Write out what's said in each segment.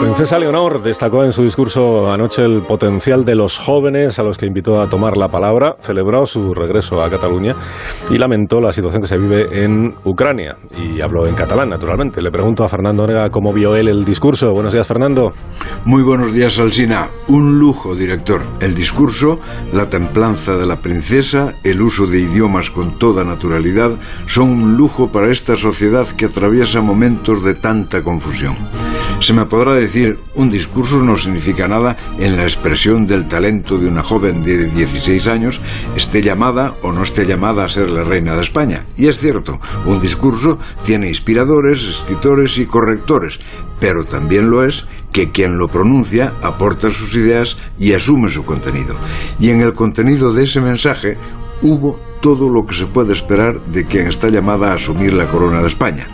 Princesa Leonor destacó en su discurso anoche el potencial de los jóvenes a los que invitó a tomar la palabra, celebró su regreso a Cataluña y lamentó la situación que se vive en Ucrania. Y habló en catalán, naturalmente. Le pregunto a Fernando Onega cómo vio él el discurso. Buenos días, Fernando. Muy buenos días, Alsina. Un lujo, director. El discurso, la templanza de la princesa, el uso de idiomas con toda naturalidad, son un lujo para esta sociedad que atraviesa momentos de tanta confusión. Se me podrá decir, un discurso no significa nada en la expresión del talento de una joven de 16 años, esté llamada o no esté llamada a ser la reina de España. Y es cierto, un discurso tiene inspiradores, escritores y correctores, pero también lo es que quien lo pronuncia aporta sus ideas y asume su contenido. Y en el contenido de ese mensaje hubo todo lo que se puede esperar de quien está llamada a asumir la corona de España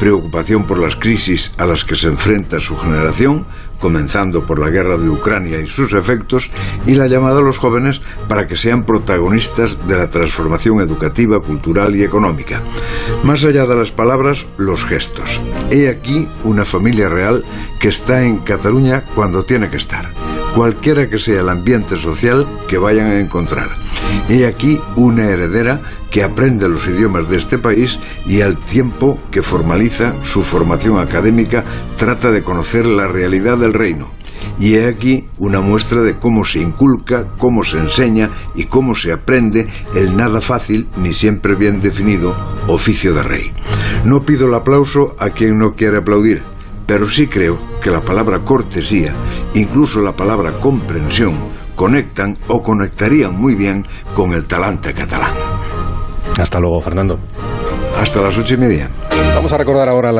preocupación por las crisis a las que se enfrenta su generación, comenzando por la guerra de Ucrania y sus efectos, y la llamada a los jóvenes para que sean protagonistas de la transformación educativa, cultural y económica. Más allá de las palabras, los gestos. He aquí una familia real que está en Cataluña cuando tiene que estar cualquiera que sea el ambiente social que vayan a encontrar. He aquí una heredera que aprende los idiomas de este país y al tiempo que formaliza su formación académica trata de conocer la realidad del reino. Y he aquí una muestra de cómo se inculca, cómo se enseña y cómo se aprende el nada fácil ni siempre bien definido oficio de rey. No pido el aplauso a quien no quiere aplaudir pero sí creo que la palabra cortesía, incluso la palabra comprensión, conectan o conectarían muy bien con el talante catalán. Hasta luego, Fernando. Hasta las ocho y media. Vamos a recordar ahora la